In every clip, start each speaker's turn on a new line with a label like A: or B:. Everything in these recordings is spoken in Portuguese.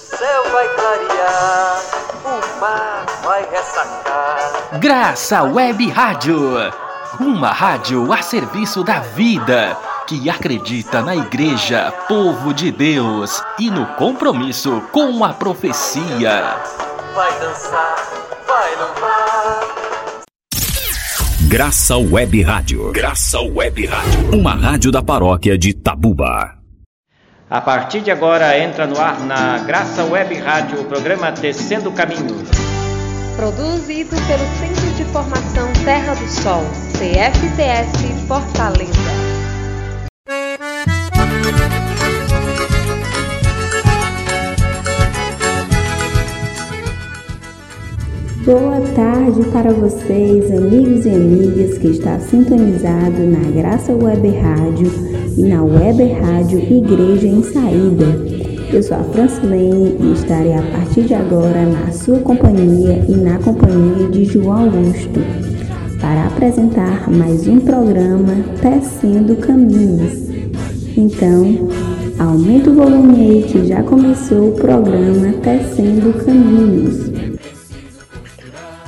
A: céu vai clarear, o mar vai ressacar.
B: Graça Web Rádio, uma rádio a serviço da vida, que acredita na Igreja, povo de Deus e no compromisso com a profecia.
A: Vai dançar, vai louvar.
C: Graça Web Rádio. Graça Web Rádio. Uma rádio da paróquia de Tabuba.
D: A partir de agora entra no ar na Graça Web Rádio o programa Tecendo Caminhos.
E: Produzido pelo Centro de Formação Terra do Sol, CFTS Fortaleza.
F: Boa tarde para vocês, amigos e amigas que está sintonizado na Graça Web Rádio e na Web Rádio Igreja em Saída. Eu sou a Francilene e estarei a partir de agora na sua companhia e na companhia de João Augusto para apresentar mais um programa Tecendo Caminhos. Então, aumente o volume aí que já começou o programa Tecendo Caminhos.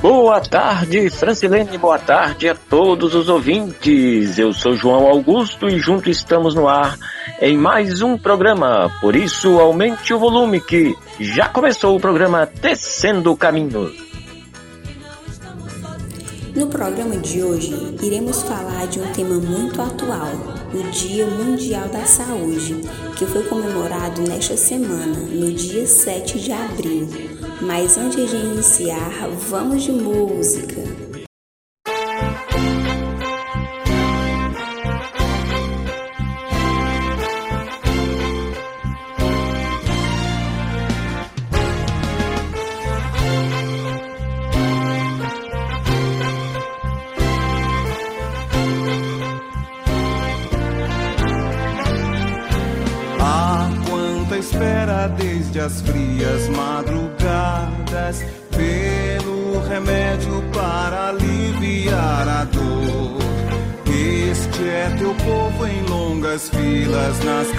D: Boa tarde, Francilene, boa tarde a todos os ouvintes. Eu sou João Augusto e junto estamos no ar em mais um programa. Por isso, aumente o volume que já começou o programa Tecendo Caminhos.
F: No programa de hoje, iremos falar de um tema muito atual, o Dia Mundial da Saúde, que foi comemorado nesta semana, no dia 7 de abril. Mas antes de iniciar, vamos de música.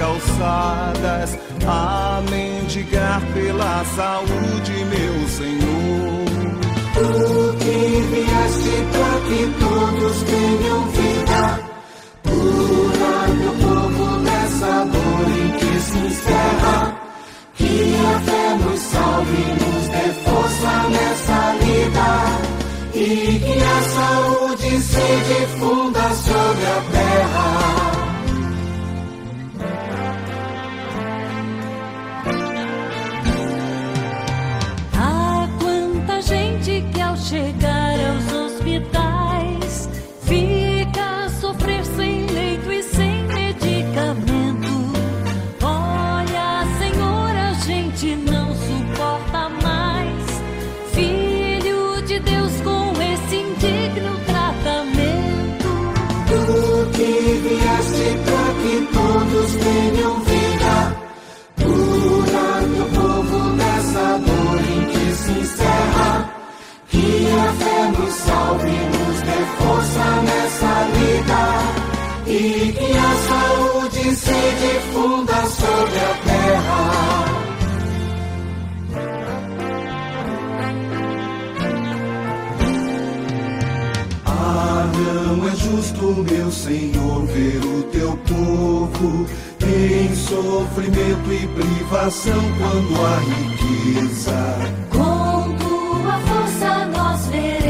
G: Calçadas a mendigar pela saúde, meu Senhor. Tu que vieste para que todos tenham vida. Cura meu povo nessa dor em que se encerra. Que a fé nos salve, nos dê força nessa lida. E que a saúde se difunda sobre a terra.
H: Que ao
G: Que a saúde se difunda sobre a terra. Ah, não é justo, meu Senhor, ver o teu povo em sofrimento e privação quando há riqueza.
H: Com tua força nós veremos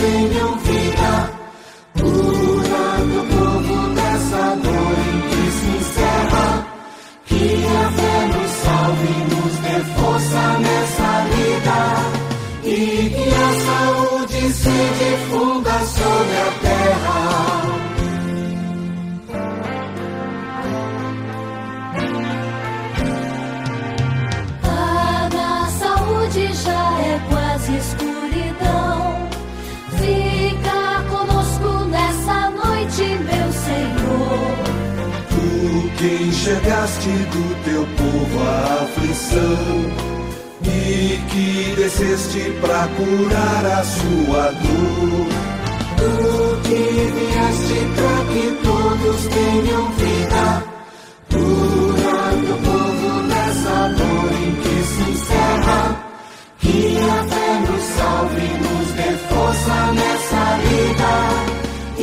G: todos enxergaste do teu povo a aflição, e que desceste para curar a sua dor. Tu que vieste para que todos tenham vida, curando o povo nessa dor em que se encerra. Que a fé nos salve, nos dê força nessa vida.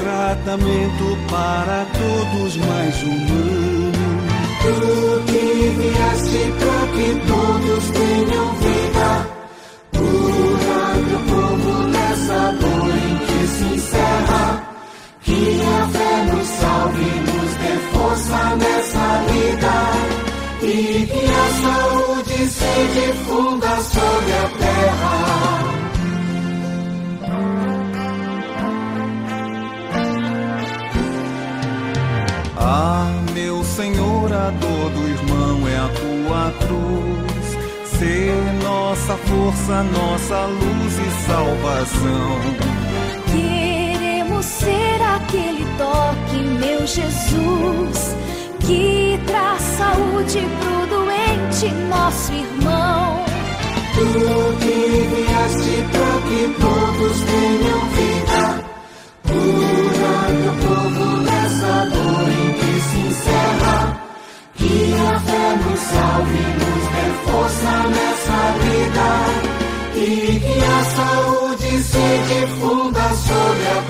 G: tratamento para todos mais humano. Tu que vieste para que todos tenham vida, curando o povo nessa dor em que se encerra. Que a fé nos salve, nos dê força nessa vida. E que a saúde se difunda sobre a terra. Ah, meu Senhor, a dor do irmão é a tua cruz. Ser nossa força, nossa luz e salvação.
H: Queremos ser aquele toque, meu Jesus, que traz saúde pro doente, nosso irmão.
G: Tu que vieste pra que todos tenham vida, nos salve, nos dê força nessa vida. E que a saúde se difunda sobre a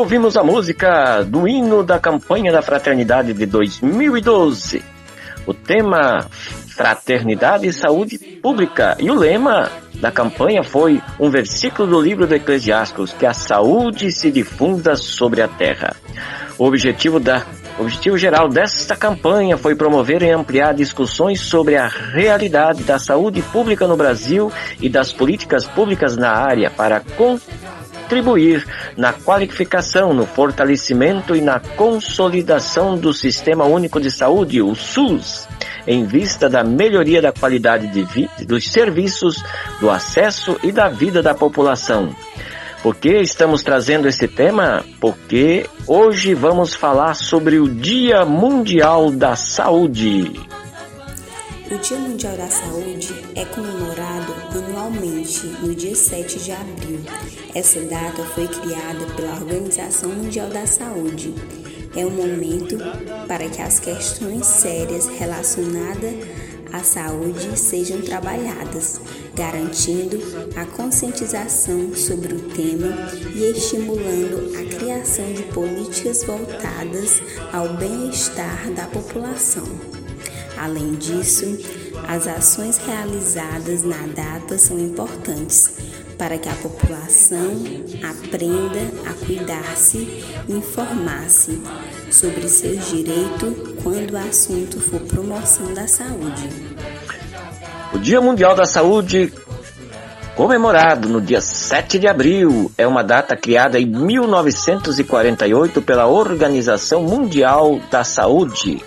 D: Ouvimos a música do hino da campanha da fraternidade de 2012. O tema Fraternidade e Saúde Pública. E o lema da campanha foi um versículo do livro do Eclesiastes, que a saúde se difunda sobre a terra. O objetivo da o objetivo geral desta campanha foi promover e ampliar discussões sobre a realidade da saúde pública no Brasil e das políticas públicas na área para contribuir na qualificação, no fortalecimento e na consolidação do Sistema Único de Saúde, o SUS, em vista da melhoria da qualidade de dos serviços, do acesso e da vida da população. Por que estamos trazendo esse tema? Porque hoje vamos falar sobre o Dia Mundial da Saúde.
F: O Dia Mundial da Saúde é comemorado anualmente no dia 7 de abril. Essa data foi criada pela Organização Mundial da Saúde. É um momento para que as questões sérias relacionadas à saúde sejam trabalhadas, garantindo a conscientização sobre o tema e estimulando a criação de políticas voltadas ao bem-estar da população. Além disso, as ações realizadas na data são importantes para que a população aprenda a cuidar-se e informar-se sobre seus direitos quando o assunto for promoção da saúde.
D: O Dia Mundial da Saúde, comemorado no dia 7 de abril, é uma data criada em 1948 pela Organização Mundial da Saúde,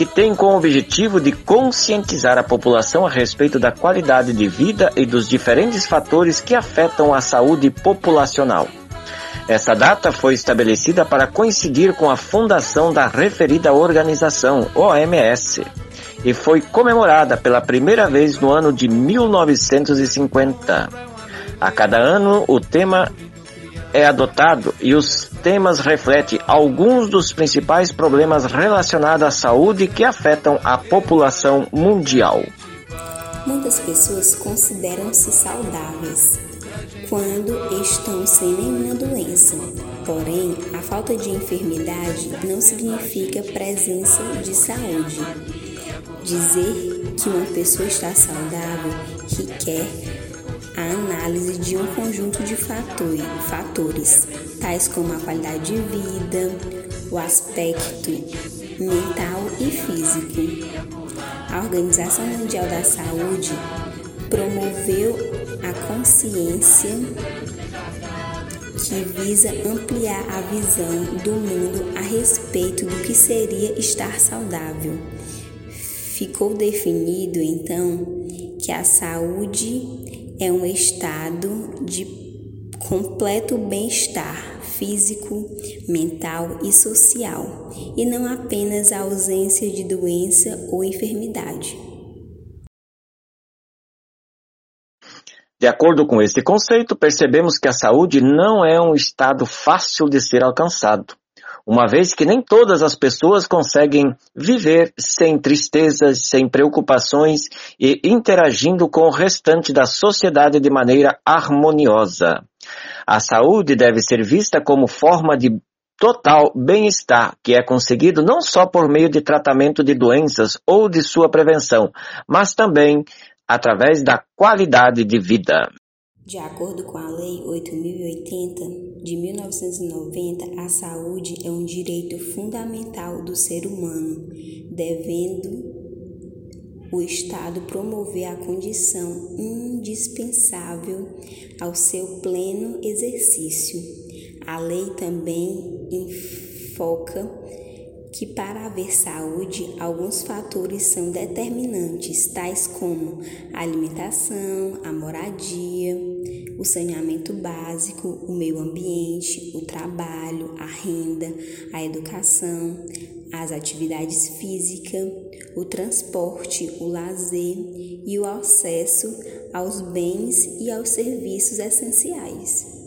D: que tem como objetivo de conscientizar a população a respeito da qualidade de vida e dos diferentes fatores que afetam a saúde populacional. Essa data foi estabelecida para coincidir com a fundação da referida organização, OMS, e foi comemorada pela primeira vez no ano de 1950. A cada ano, o tema é adotado e os temas refletem alguns dos principais problemas relacionados à saúde que afetam a população mundial.
F: Muitas pessoas consideram-se saudáveis quando estão sem nenhuma doença. Porém, a falta de enfermidade não significa presença de saúde. Dizer que uma pessoa está saudável requer a análise de um conjunto de fatores, tais como a qualidade de vida, o aspecto mental e físico. A Organização Mundial da Saúde promoveu a consciência que visa ampliar a visão do mundo a respeito do que seria estar saudável. Ficou definido então que a saúde é um estado de completo bem-estar físico, mental e social, e não apenas a ausência de doença ou enfermidade.
D: De acordo com este conceito, percebemos que a saúde não é um estado fácil de ser alcançado, uma vez que nem todas as pessoas conseguem viver sem tristezas, sem preocupações e interagindo com o restante da sociedade de maneira harmoniosa. A saúde deve ser vista como forma de total bem-estar, que é conseguido não só por meio de tratamento de doenças ou de sua prevenção, mas também através da qualidade de vida.
F: De acordo com a Lei 8080 de 1990, a saúde é um direito fundamental do ser humano, devendo o Estado promover a condição indispensável ao seu pleno exercício. A lei também enfoca que para haver saúde, alguns fatores são determinantes, tais como a alimentação, a moradia, o saneamento básico, o meio ambiente, o trabalho, a renda, a educação, as atividades físicas, o transporte, o lazer e o acesso aos bens e aos serviços essenciais.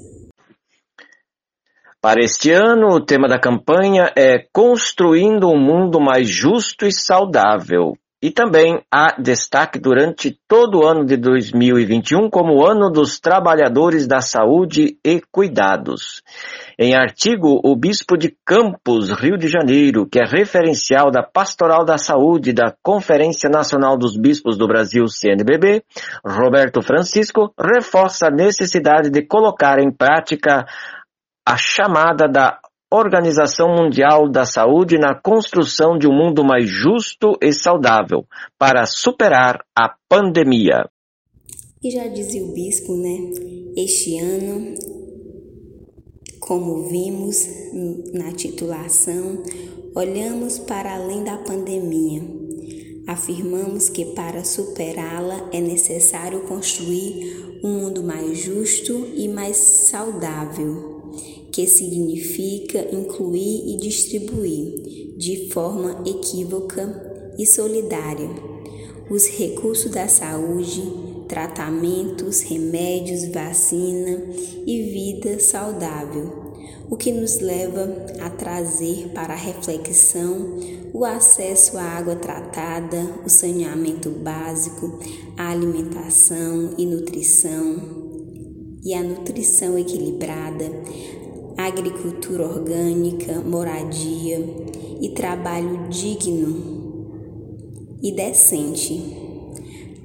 D: Para este ano, o tema da campanha é Construindo um Mundo Mais Justo e Saudável. E também há destaque durante todo o ano de 2021 como Ano dos Trabalhadores da Saúde e Cuidados. Em artigo, o Bispo de Campos, Rio de Janeiro, que é referencial da Pastoral da Saúde da Conferência Nacional dos Bispos do Brasil, CNBB, Roberto Francisco, reforça a necessidade de colocar em prática a chamada da Organização Mundial da Saúde na construção de um mundo mais justo e saudável para superar a pandemia.
F: E já dizia o bispo, né? Este ano, como vimos na titulação, olhamos para além da pandemia. Afirmamos que para superá-la é necessário construir um mundo mais justo e mais saudável que significa incluir e distribuir de forma equívoca e solidária os recursos da saúde, tratamentos, remédios, vacina e vida saudável, o que nos leva a trazer para a reflexão o acesso à água tratada, o saneamento básico, a alimentação e nutrição e a nutrição equilibrada, agricultura orgânica, moradia e trabalho digno e decente.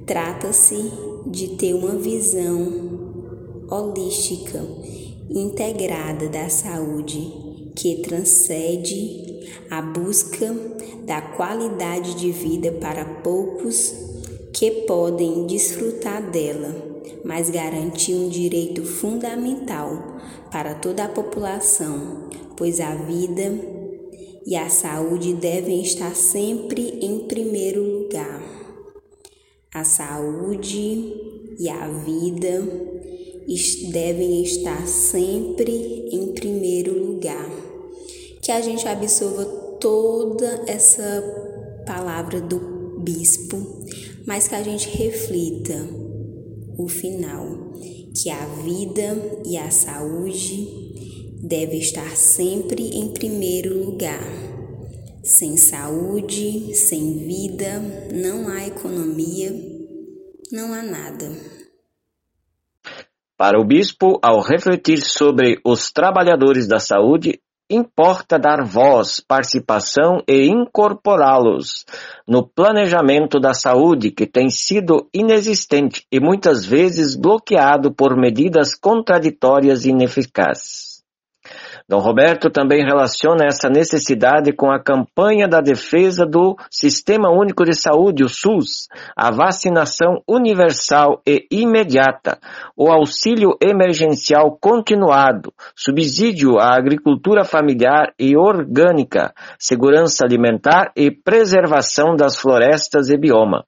F: Trata-se de ter uma visão holística, integrada da saúde que transcende a busca da qualidade de vida para poucos que podem desfrutar dela, mas garantir um direito fundamental para toda a população, pois a vida e a saúde devem estar sempre em primeiro lugar. A saúde e a vida devem estar sempre em primeiro lugar. Que a gente absorva toda essa palavra do bispo, mas que a gente reflita o final que a vida e a saúde deve estar sempre em primeiro lugar. Sem saúde, sem vida, não há economia, não há nada.
D: Para o bispo, ao refletir sobre os trabalhadores da saúde, importa dar voz, participação e incorporá-los no planejamento da saúde que tem sido inexistente e muitas vezes bloqueado por medidas contraditórias e ineficazes. Dom Roberto também relaciona essa necessidade com a campanha da defesa do Sistema Único de Saúde, o SUS, a vacinação universal e imediata, o auxílio emergencial continuado, subsídio à agricultura familiar e orgânica, segurança alimentar e preservação das florestas e bioma.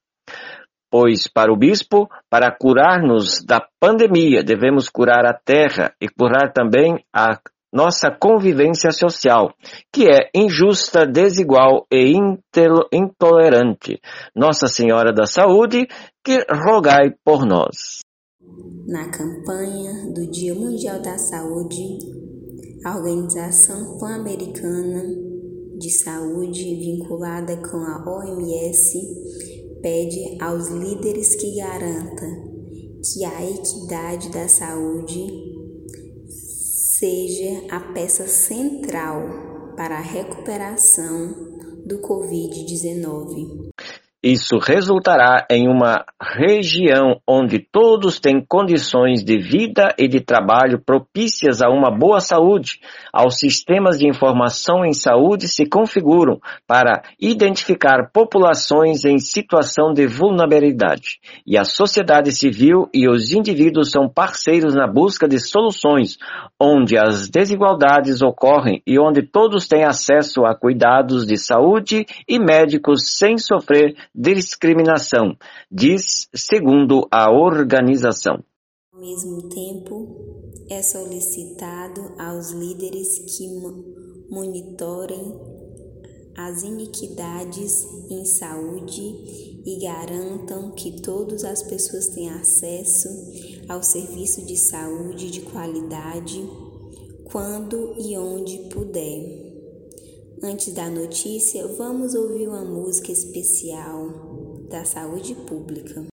D: Pois para o bispo, para curar-nos da pandemia, devemos curar a terra e curar também a nossa convivência social, que é injusta, desigual e intolerante. Nossa Senhora da Saúde, que rogai por nós.
F: Na campanha do Dia Mundial da Saúde, a Organização Pan-Americana de Saúde, vinculada com a OMS, pede aos líderes que garantam que a equidade da saúde seja a peça central para a recuperação do Covid-19.
D: Isso resultará em uma região onde todos têm condições de vida e de trabalho propícias a uma boa saúde. Aos sistemas de informação em saúde se configuram para identificar populações em situação de vulnerabilidade. E a sociedade civil e os indivíduos são parceiros na busca de soluções onde as desigualdades ocorrem e onde todos têm acesso a cuidados de saúde e médicos sem sofrer discriminação, diz segundo a organização.
F: Ao mesmo tempo, é solicitado aos líderes que monitorem as iniquidades em saúde e garantam que todas as pessoas têm acesso ao serviço de saúde de qualidade quando e onde puder. Antes da notícia, vamos ouvir uma música especial da saúde pública.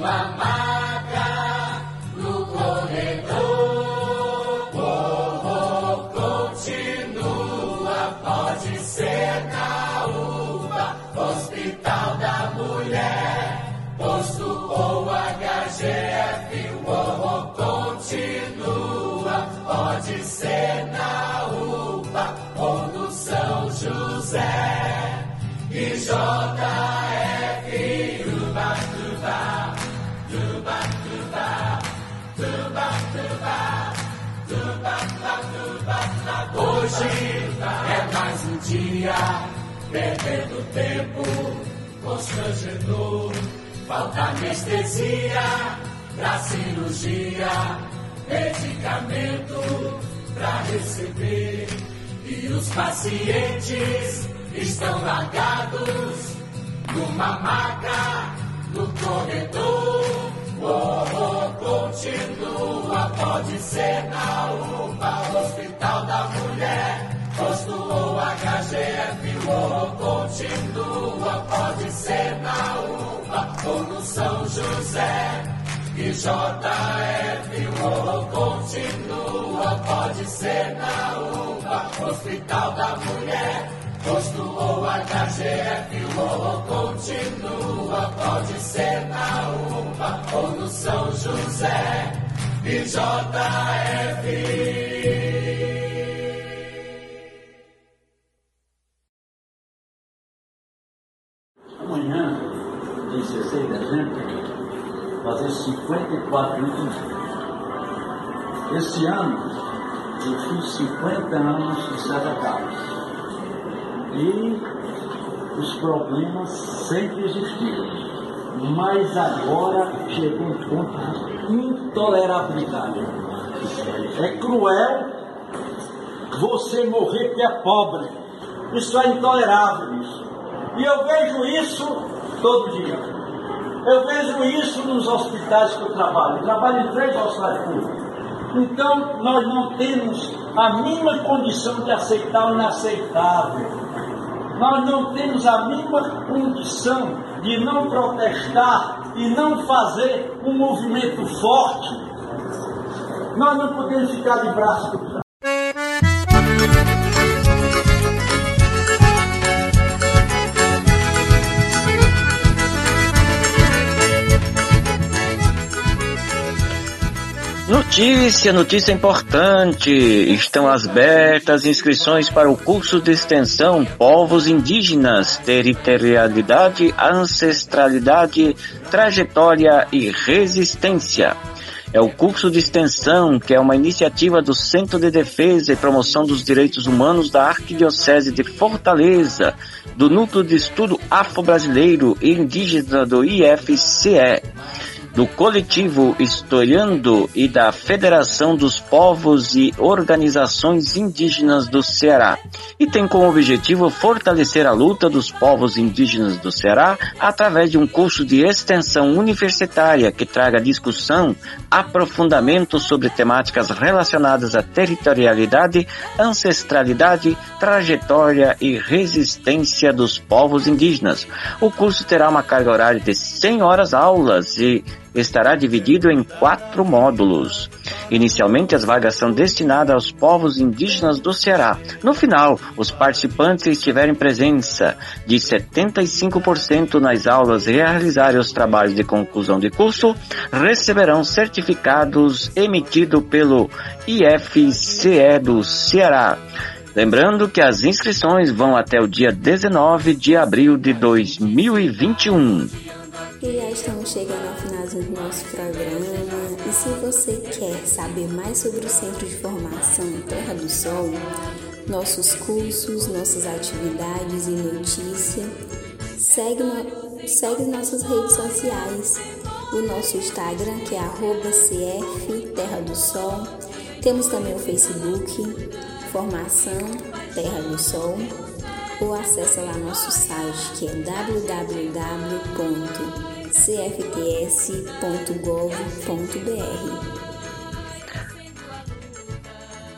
F: mama.
I: Perdendo tempo, constrangedor. Falta anestesia pra cirurgia, medicamento pra receber. E os pacientes estão largados numa maca, no corredor. Oh, oh, continua, pode ser na UPA, Hospital da Mulher posto ou HGF, ou continua, pode ser na UPA ou no São José. E JF, ou continua, pode ser na UPA, Hospital da Mulher. Posto ou HGF, ou continua, pode ser na UPA ou no São José. E JF.
J: 16 de dezembro, fazer 54 anos. Esse ano, eu fiz 50 anos de Santa Carlos. E os problemas sempre existiram. Mas agora chegou um ponto de intolerabilidade. É cruel você morrer porque é pobre. Isso é intolerável isso. E eu vejo isso todo dia. Eu vejo isso nos hospitais que eu trabalho. Eu trabalho em três hospitais públicos. Então, nós não temos a mínima condição de aceitar o inaceitável. Nós não temos a mínima condição de não protestar e não fazer um movimento forte. Nós não podemos ficar de braço cruzados.
D: Notícia, notícia importante. Estão abertas inscrições para o curso de extensão Povos Indígenas, Territorialidade, Ancestralidade, Trajetória e Resistência. É o curso de extensão, que é uma iniciativa do Centro de Defesa e Promoção dos Direitos Humanos da Arquidiocese de Fortaleza, do Núcleo de Estudo Afro-Brasileiro e Indígena do IFCE do coletivo Historiando e da Federação dos Povos e Organizações Indígenas do Ceará, e tem como objetivo fortalecer a luta dos povos indígenas do Ceará através de um curso de extensão universitária que traga discussão, aprofundamento sobre temáticas relacionadas à territorialidade, ancestralidade, trajetória e resistência dos povos indígenas. O curso terá uma carga horária de 100 horas aulas e estará dividido em quatro módulos. Inicialmente, as vagas são destinadas aos povos indígenas do Ceará. No final, os participantes que estiverem presença de 75% nas aulas e realizarem os trabalhos de conclusão de curso, receberão certificados emitidos pelo IFCE do Ceará. Lembrando que as inscrições vão até o dia 19 de abril de 2021.
F: E já estamos chegando ao finalzinho do nosso programa. E se você quer saber mais sobre o Centro de Formação Terra do Sol, nossos cursos, nossas atividades e notícias, segue, segue nossas redes sociais. O nosso Instagram, que é CF Terra do Sol. Temos também o Facebook, Formação Terra do Sol ou acesse lá nosso site que é www.cfts.gov.br.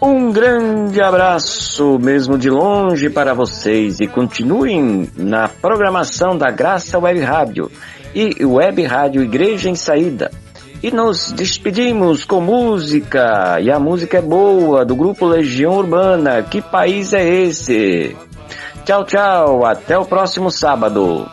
D: Um grande abraço, mesmo de longe, para vocês e continuem na programação da Graça Web Rádio e Web Rádio Igreja em Saída. E nos despedimos com música, e a música é boa, do grupo Legião Urbana. Que país é esse? Tchau, tchau. Até o próximo sábado.